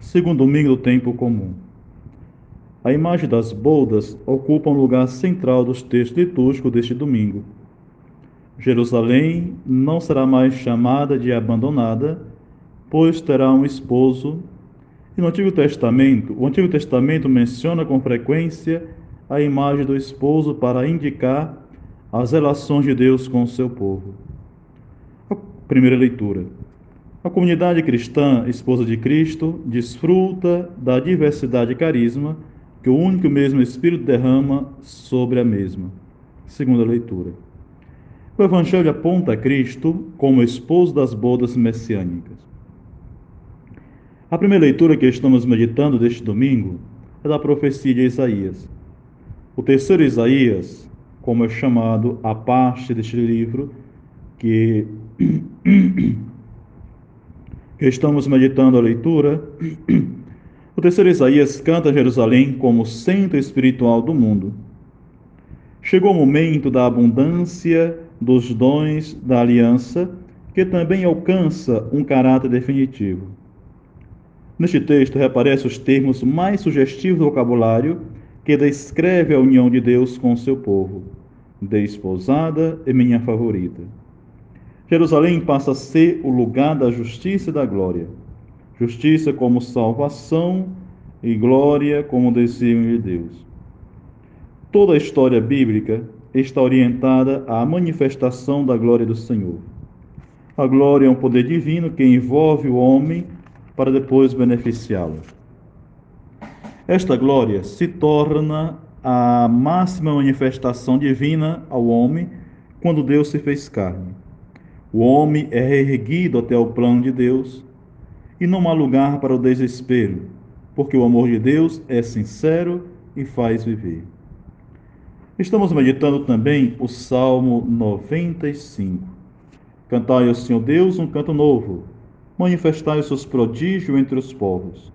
segundo domingo do tempo comum. A imagem das boldas ocupa um lugar central dos textos litúrgicos deste domingo. Jerusalém não será mais chamada de abandonada, pois terá um esposo. E no Antigo Testamento, o Antigo Testamento menciona com frequência a imagem do esposo para indicar as relações de Deus com o seu povo. A primeira leitura. A comunidade cristã, esposa de Cristo, desfruta da diversidade de carisma que o único e mesmo Espírito derrama sobre a mesma. Segunda leitura. O Evangelho aponta a Cristo como esposo das bodas messiânicas. A primeira leitura que estamos meditando deste domingo é da profecia de Isaías. O terceiro Isaías, como é chamado a parte deste livro, que, que estamos meditando a leitura, o terceiro Isaías canta Jerusalém como centro espiritual do mundo. Chegou o momento da abundância dos dons da aliança, que também alcança um caráter definitivo. Neste texto reaparecem os termos mais sugestivos do vocabulário que descreve a união de Deus com seu povo, desposada e minha favorita. Jerusalém passa a ser o lugar da justiça e da glória. Justiça como salvação e glória como desejo de Deus. Toda a história bíblica está orientada à manifestação da glória do Senhor. A glória é um poder divino que envolve o homem para depois beneficiá-lo. Esta glória se torna a máxima manifestação divina ao homem quando Deus se fez carne. O homem é reerguido até o plano de Deus e não há lugar para o desespero, porque o amor de Deus é sincero e faz viver. Estamos meditando também o Salmo 95. Cantai ao Senhor Deus um canto novo, manifestai os seus prodígios entre os povos.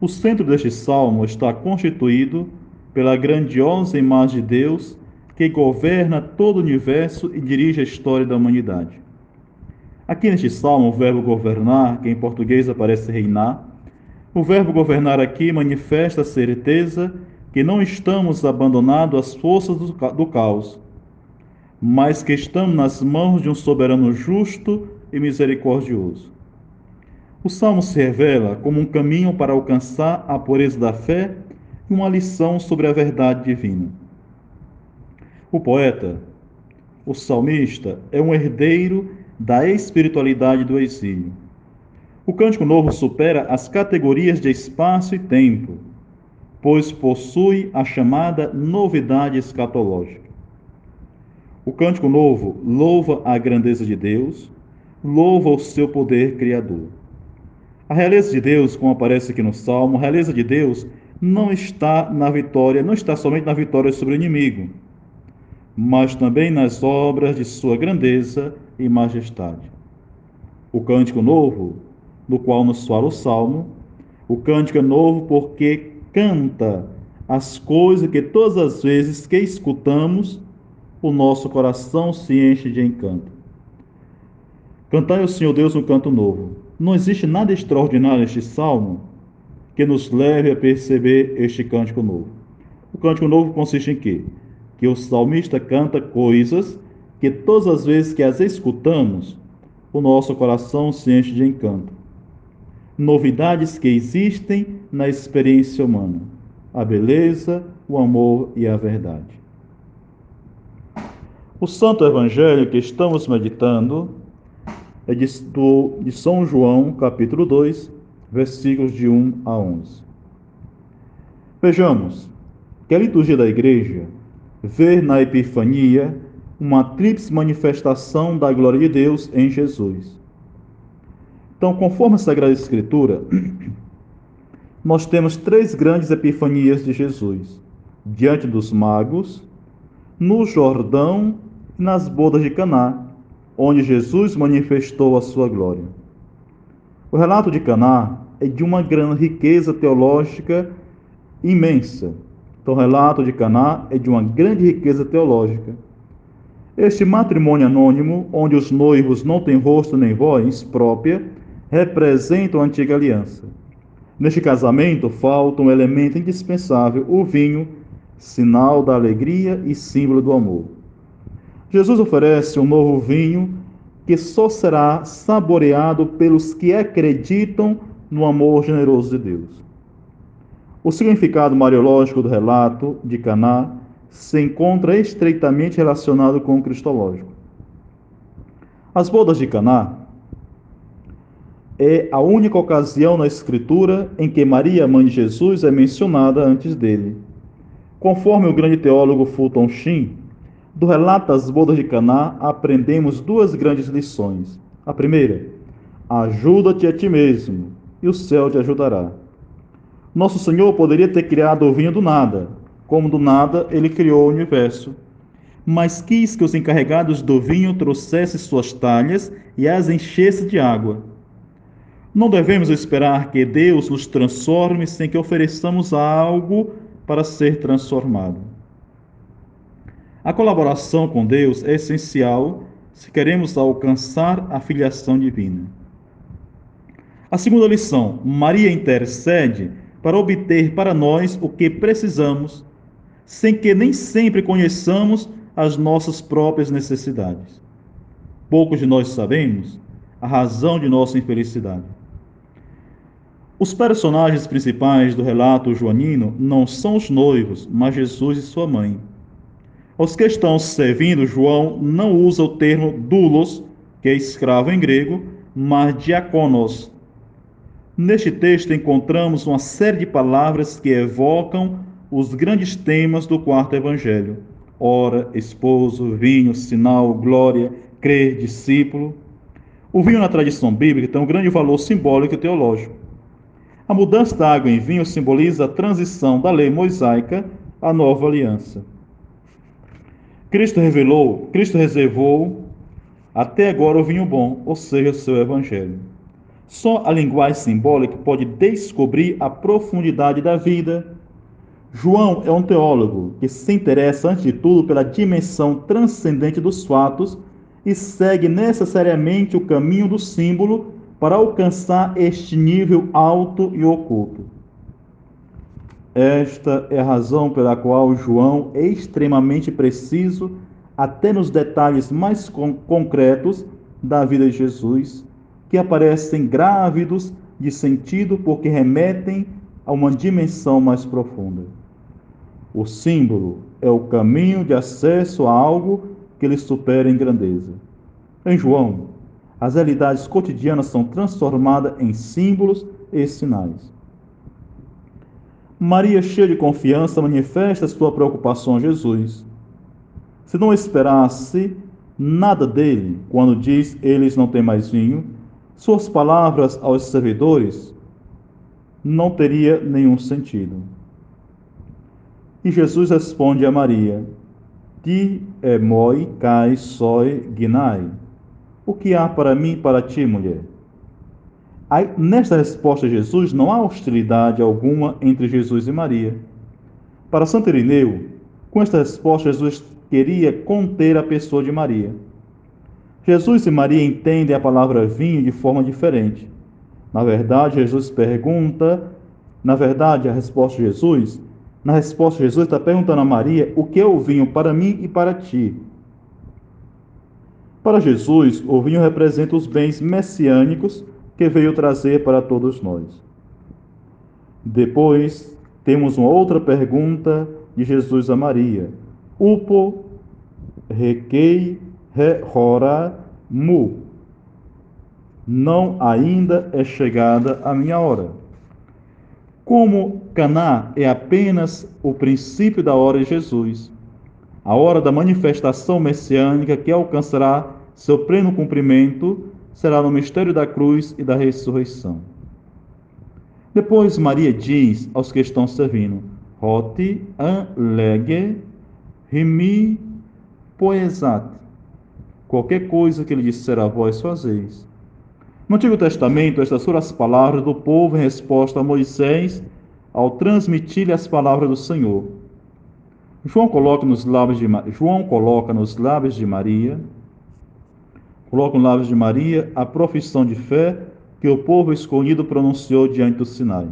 O centro deste salmo está constituído pela grandiosa imagem de Deus que governa todo o universo e dirige a história da humanidade. Aqui neste salmo, o verbo governar, que em português aparece reinar, o verbo governar aqui manifesta a certeza que não estamos abandonados às forças do, do caos, mas que estamos nas mãos de um soberano justo e misericordioso. O salmo se revela como um caminho para alcançar a pureza da fé e uma lição sobre a verdade divina. O poeta, o salmista, é um herdeiro da espiritualidade do exílio. O Cântico Novo supera as categorias de espaço e tempo, pois possui a chamada novidade escatológica. O Cântico Novo louva a grandeza de Deus, louva o seu poder criador. A realeza de Deus, como aparece aqui no Salmo, a realeza de Deus não está na vitória, não está somente na vitória sobre o inimigo, mas também nas obras de sua grandeza e majestade. O cântico novo, no qual nos fala o Salmo, o cântico é novo porque canta as coisas que todas as vezes que escutamos, o nosso coração se enche de encanto. Cantai ao Senhor Deus um canto novo não existe nada extraordinário neste salmo que nos leve a perceber este cântico novo. O cântico novo consiste em quê? Que o salmista canta coisas que todas as vezes que as escutamos, o nosso coração se enche de encanto. Novidades que existem na experiência humana: a beleza, o amor e a verdade. O Santo Evangelho que estamos meditando é de, de São João, capítulo 2, versículos de 1 a 11. Vejamos que a liturgia da igreja vê na Epifania uma tríplice manifestação da glória de Deus em Jesus. Então, conforme a Sagrada Escritura, nós temos três grandes epifanias de Jesus: diante dos magos, no Jordão e nas bodas de Caná, onde Jesus manifestou a sua glória. O relato de Caná é de uma grande riqueza teológica imensa. Então, o relato de Caná é de uma grande riqueza teológica. Este matrimônio anônimo, onde os noivos não têm rosto nem voz própria, representa a antiga aliança. Neste casamento falta um elemento indispensável, o vinho, sinal da alegria e símbolo do amor. Jesus oferece um novo vinho que só será saboreado pelos que acreditam no amor generoso de Deus. O significado mariológico do relato de Caná se encontra estreitamente relacionado com o cristológico. As bodas de Caná é a única ocasião na escritura em que Maria, mãe de Jesus, é mencionada antes dele. Conforme o grande teólogo Fulton Sheen, do relato das bodas de Caná aprendemos duas grandes lições. A primeira, ajuda-te a ti mesmo, e o céu te ajudará. Nosso Senhor poderia ter criado o vinho do nada, como do nada ele criou o universo. Mas quis que os encarregados do vinho trouxessem suas talhas e as enchessem de água. Não devemos esperar que Deus nos transforme sem que ofereçamos algo para ser transformado. A colaboração com Deus é essencial se queremos alcançar a filiação divina. A segunda lição: Maria intercede para obter para nós o que precisamos, sem que nem sempre conheçamos as nossas próprias necessidades. Poucos de nós sabemos a razão de nossa infelicidade. Os personagens principais do relato joanino não são os noivos, mas Jesus e sua mãe. Os que estão servindo, João não usa o termo doulos, que é escravo em grego, mas diaconos, Neste texto encontramos uma série de palavras que evocam os grandes temas do quarto evangelho: hora, esposo, vinho, sinal, glória, crer, discípulo. O vinho na tradição bíblica tem um grande valor simbólico e teológico. A mudança da água em vinho simboliza a transição da lei mosaica à nova aliança. Cristo revelou, Cristo reservou até agora o vinho bom, ou seja, o seu evangelho. Só a linguagem simbólica pode descobrir a profundidade da vida. João é um teólogo que se interessa, antes de tudo, pela dimensão transcendente dos fatos e segue necessariamente o caminho do símbolo para alcançar este nível alto e oculto. Esta é a razão pela qual João é extremamente preciso, até nos detalhes mais concretos da vida de Jesus que aparecem grávidos de sentido porque remetem a uma dimensão mais profunda. O símbolo é o caminho de acesso a algo que lhe supera em grandeza. Em João, as realidades cotidianas são transformadas em símbolos e sinais. Maria, cheia de confiança, manifesta sua preocupação a Jesus. Se não esperasse nada dele quando diz: Eles não têm mais vinho, suas palavras aos servidores não teria nenhum sentido. E Jesus responde a Maria: Ti emoi kai soi ginai. O que há para mim e para ti, mulher? Aí, nesta resposta de Jesus, não há hostilidade alguma entre Jesus e Maria. Para Santo Irineu, com esta resposta, Jesus queria conter a pessoa de Maria. Jesus e Maria entendem a palavra vinho de forma diferente. Na verdade, Jesus pergunta, na verdade, a resposta de Jesus, na resposta de Jesus está perguntando a Maria o que é o vinho para mim e para ti. Para Jesus, o vinho representa os bens messiânicos que veio trazer para todos nós. Depois, temos uma outra pergunta de Jesus a Maria. Upo requei Rehora mu. Não ainda é chegada a minha hora. Como Caná é apenas o princípio da hora de Jesus, a hora da manifestação messiânica que alcançará seu pleno cumprimento será no mistério da cruz e da ressurreição. Depois Maria diz aos que estão servindo: Roti an lege rimi poesat Qualquer coisa que ele disser a vós fazeis. No Antigo Testamento, estas foram as palavras do povo em resposta a Moisés ao transmitir-lhe as palavras do Senhor. João coloca nos lábios de, João coloca nos lábios de Maria, coloca nos lábios de Maria a profissão de fé que o povo escolhido pronunciou diante do Sinai.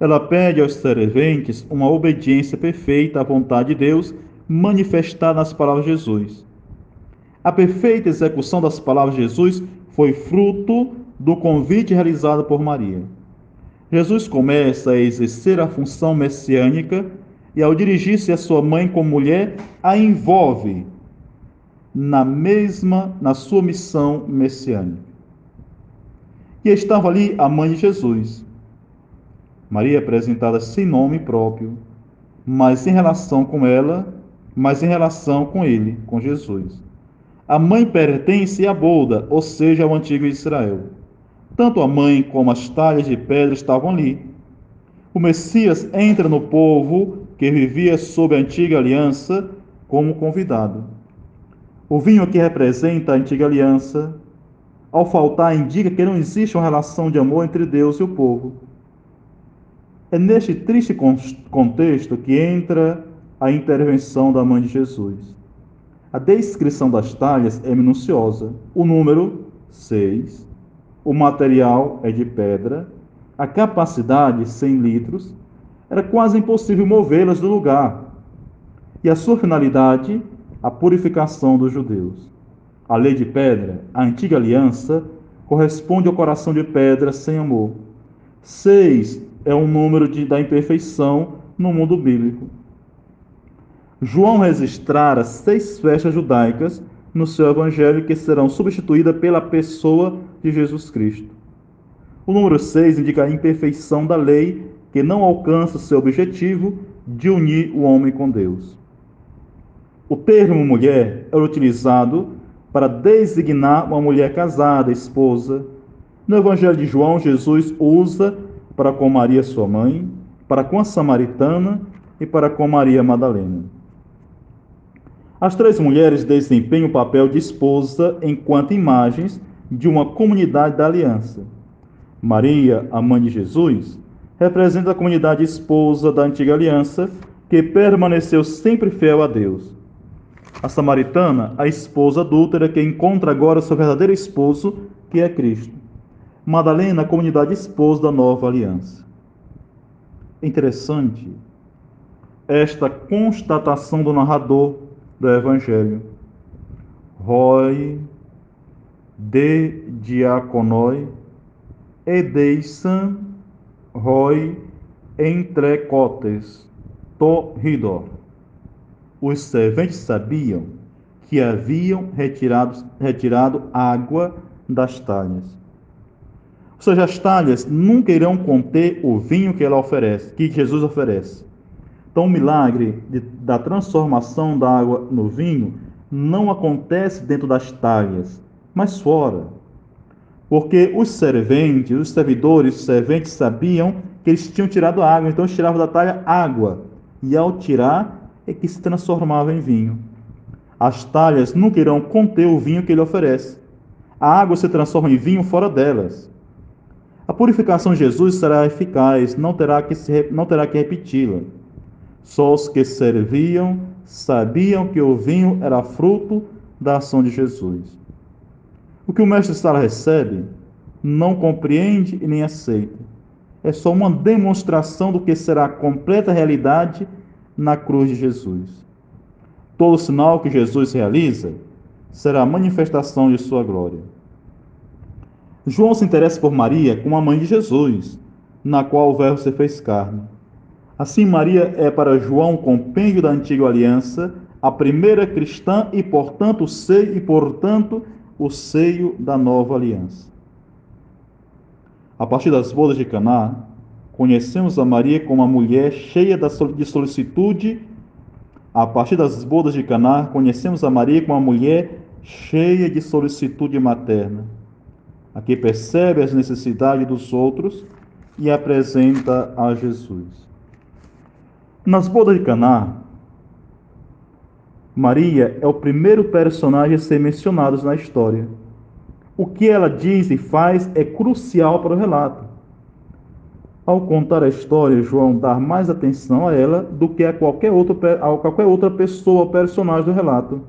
ela pede aos serventes uma obediência perfeita à vontade de Deus manifestada nas palavras de Jesus. A perfeita execução das palavras de Jesus foi fruto do convite realizado por Maria. Jesus começa a exercer a função messiânica e, ao dirigir-se à sua mãe como mulher, a envolve na mesma, na sua missão messiânica. E estava ali a mãe de Jesus. Maria apresentada sem nome próprio, mas em relação com ela, mas em relação com ele, com Jesus. A mãe pertence à bolda, ou seja, ao antigo Israel. Tanto a mãe como as talhas de pedra estavam ali. O Messias entra no povo que vivia sob a antiga aliança como convidado. O vinho que representa a antiga aliança, ao faltar, indica que não existe uma relação de amor entre Deus e o povo. É neste triste contexto que entra a intervenção da mãe de Jesus. A descrição das talhas é minuciosa. O número, 6. O material é de pedra. A capacidade, 100 litros. Era quase impossível movê-las do lugar. E a sua finalidade, a purificação dos judeus. A lei de pedra, a antiga aliança, corresponde ao coração de pedra sem amor. 6 é um número de, da imperfeição no mundo bíblico. João registrara seis festas judaicas no seu evangelho que serão substituídas pela pessoa de Jesus Cristo. O número 6 indica a imperfeição da lei que não alcança seu objetivo de unir o homem com Deus. O termo mulher era utilizado para designar uma mulher casada, esposa. No Evangelho de João, Jesus usa para com Maria, sua mãe, para com a samaritana e para com Maria Madalena. As três mulheres desempenham o papel de esposa enquanto imagens de uma comunidade da aliança. Maria, a mãe de Jesus, representa a comunidade esposa da antiga aliança que permaneceu sempre fiel a Deus. A samaritana, a esposa adúltera que encontra agora seu verdadeiro esposo, que é Cristo. Madalena, a comunidade esposa da nova aliança. Interessante esta constatação do narrador do Evangelho. Roi de diaconoi edeisan roi entrecotes torridor. Os serventes sabiam que haviam retirado, retirado água das talhas. Ou seja, as talhas nunca irão conter o vinho que ela oferece, que Jesus oferece. Então, o milagre de, da transformação da água no vinho não acontece dentro das talhas, mas fora. Porque os serventes, os servidores, os serventes sabiam que eles tinham tirado água, então eles tiravam da talha água. E ao tirar, é que se transformava em vinho. As talhas nunca irão conter o vinho que ele oferece. A água se transforma em vinho fora delas. A purificação de Jesus será eficaz, não terá que, não terá que repeti-la. Só os que serviam sabiam que o vinho era fruto da ação de Jesus. O que o mestre Sala recebe, não compreende e nem aceita. É só uma demonstração do que será a completa realidade na cruz de Jesus. Todo sinal que Jesus realiza será a manifestação de sua glória. João se interessa por Maria como a mãe de Jesus, na qual o Verbo se fez carne. Assim, Maria é para João compêndio da antiga aliança, a primeira cristã e, portanto, o seio, e, portanto, o seio da nova aliança. A partir das bodas de Caná, conhecemos a Maria como uma mulher cheia de solicitude. A partir das bodas de Caná, conhecemos a Maria como uma mulher cheia de solicitude materna, a que percebe as necessidades dos outros e apresenta a Jesus. Nas bodas de Caná, Maria é o primeiro personagem a ser mencionado na história. O que ela diz e faz é crucial para o relato. Ao contar a história, João dá mais atenção a ela do que a qualquer, outro, a qualquer outra pessoa ou personagem do relato.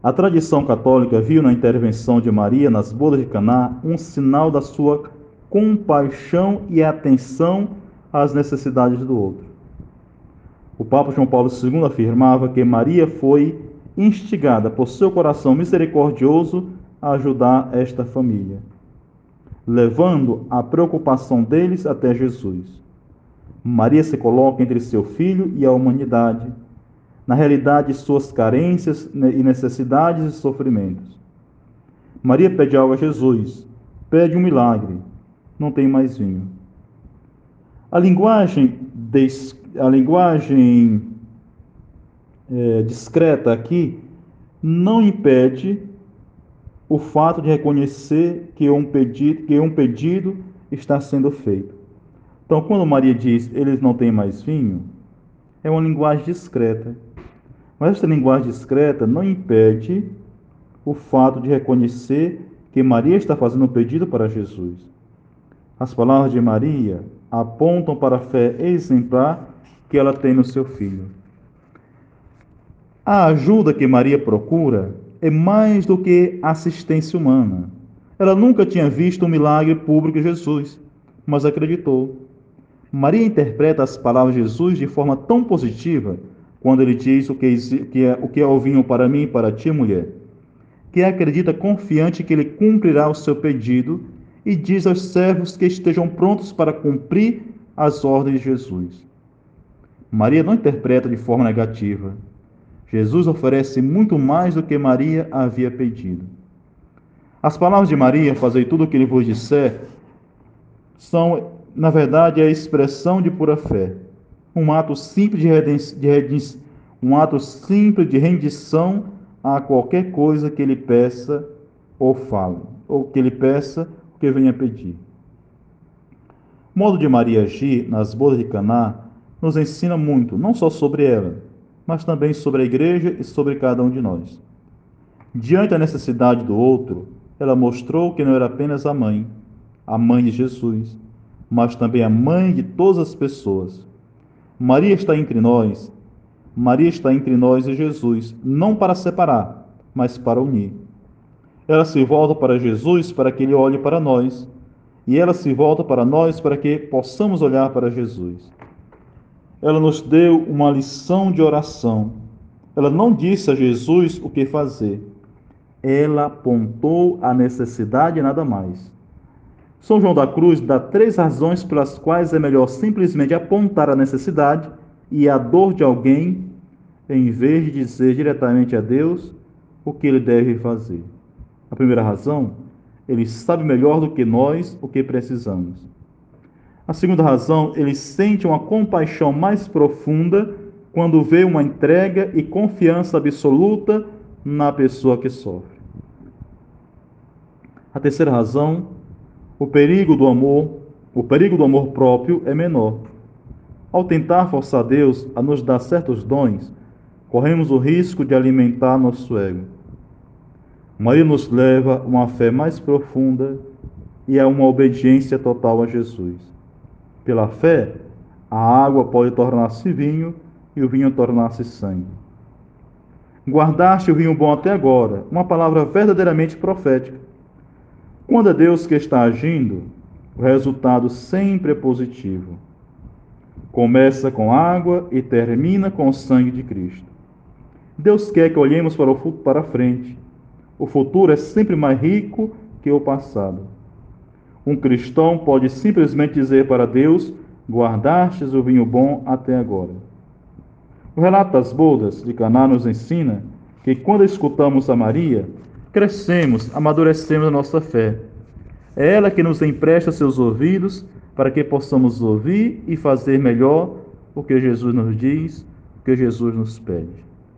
A tradição católica viu na intervenção de Maria nas bodas de Caná um sinal da sua compaixão e atenção às necessidades do outro. O Papa João Paulo II afirmava que Maria foi instigada por seu coração misericordioso a ajudar esta família, levando a preocupação deles até Jesus. Maria se coloca entre seu filho e a humanidade, na realidade de suas carências e necessidades e sofrimentos. Maria pede algo a Jesus, pede um milagre, não tem mais vinho. A linguagem, des, a linguagem é, discreta aqui não impede o fato de reconhecer que um pedido, que um pedido está sendo feito. Então, quando Maria diz eles não têm mais vinho, é uma linguagem discreta. Mas essa linguagem discreta não impede o fato de reconhecer que Maria está fazendo um pedido para Jesus. As palavras de Maria apontam para a fé exemplar que ela tem no seu filho. A ajuda que Maria procura é mais do que assistência humana. Ela nunca tinha visto um milagre público de Jesus, mas acreditou. Maria interpreta as palavras de Jesus de forma tão positiva quando ele diz o que, é, o que é o vinho para mim e para ti, mulher, que acredita confiante que ele cumprirá o seu pedido e diz aos servos que estejam prontos para cumprir as ordens de Jesus. Maria não interpreta de forma negativa. Jesus oferece muito mais do que Maria havia pedido. As palavras de Maria, fazei tudo o que ele vos disser, são, na verdade, a expressão de pura fé. Um ato simples de, de um ato simples de rendição a qualquer coisa que ele peça ou fale, ou que ele peça que venha pedir. O modo de Maria agir nas bodas de Caná nos ensina muito, não só sobre ela, mas também sobre a igreja e sobre cada um de nós. Diante da necessidade do outro, ela mostrou que não era apenas a mãe, a mãe de Jesus, mas também a mãe de todas as pessoas. Maria está entre nós, Maria está entre nós e Jesus, não para separar, mas para unir. Ela se volta para Jesus para que ele olhe para nós, e ela se volta para nós para que possamos olhar para Jesus. Ela nos deu uma lição de oração. Ela não disse a Jesus o que fazer. Ela apontou a necessidade e nada mais. São João da Cruz dá três razões pelas quais é melhor simplesmente apontar a necessidade e a dor de alguém, em vez de dizer diretamente a Deus o que ele deve fazer. A primeira razão, ele sabe melhor do que nós o que precisamos. A segunda razão, ele sente uma compaixão mais profunda quando vê uma entrega e confiança absoluta na pessoa que sofre. A terceira razão, o perigo do amor, o perigo do amor próprio é menor. Ao tentar forçar Deus a nos dar certos dons, corremos o risco de alimentar nosso ego. Maria nos leva a uma fé mais profunda e a uma obediência total a Jesus. Pela fé, a água pode tornar-se vinho e o vinho tornar-se sangue. Guardaste o vinho bom até agora, uma palavra verdadeiramente profética. Quando é Deus que está agindo, o resultado sempre é positivo. Começa com água e termina com o sangue de Cristo. Deus quer que olhemos para, o, para frente o futuro é sempre mais rico que o passado. Um cristão pode simplesmente dizer para Deus: Guardastes o vinho bom até agora. O relato das bodas de Caná nos ensina que quando escutamos a Maria, crescemos, amadurecemos a nossa fé. É ela que nos empresta seus ouvidos para que possamos ouvir e fazer melhor o que Jesus nos diz, o que Jesus nos pede.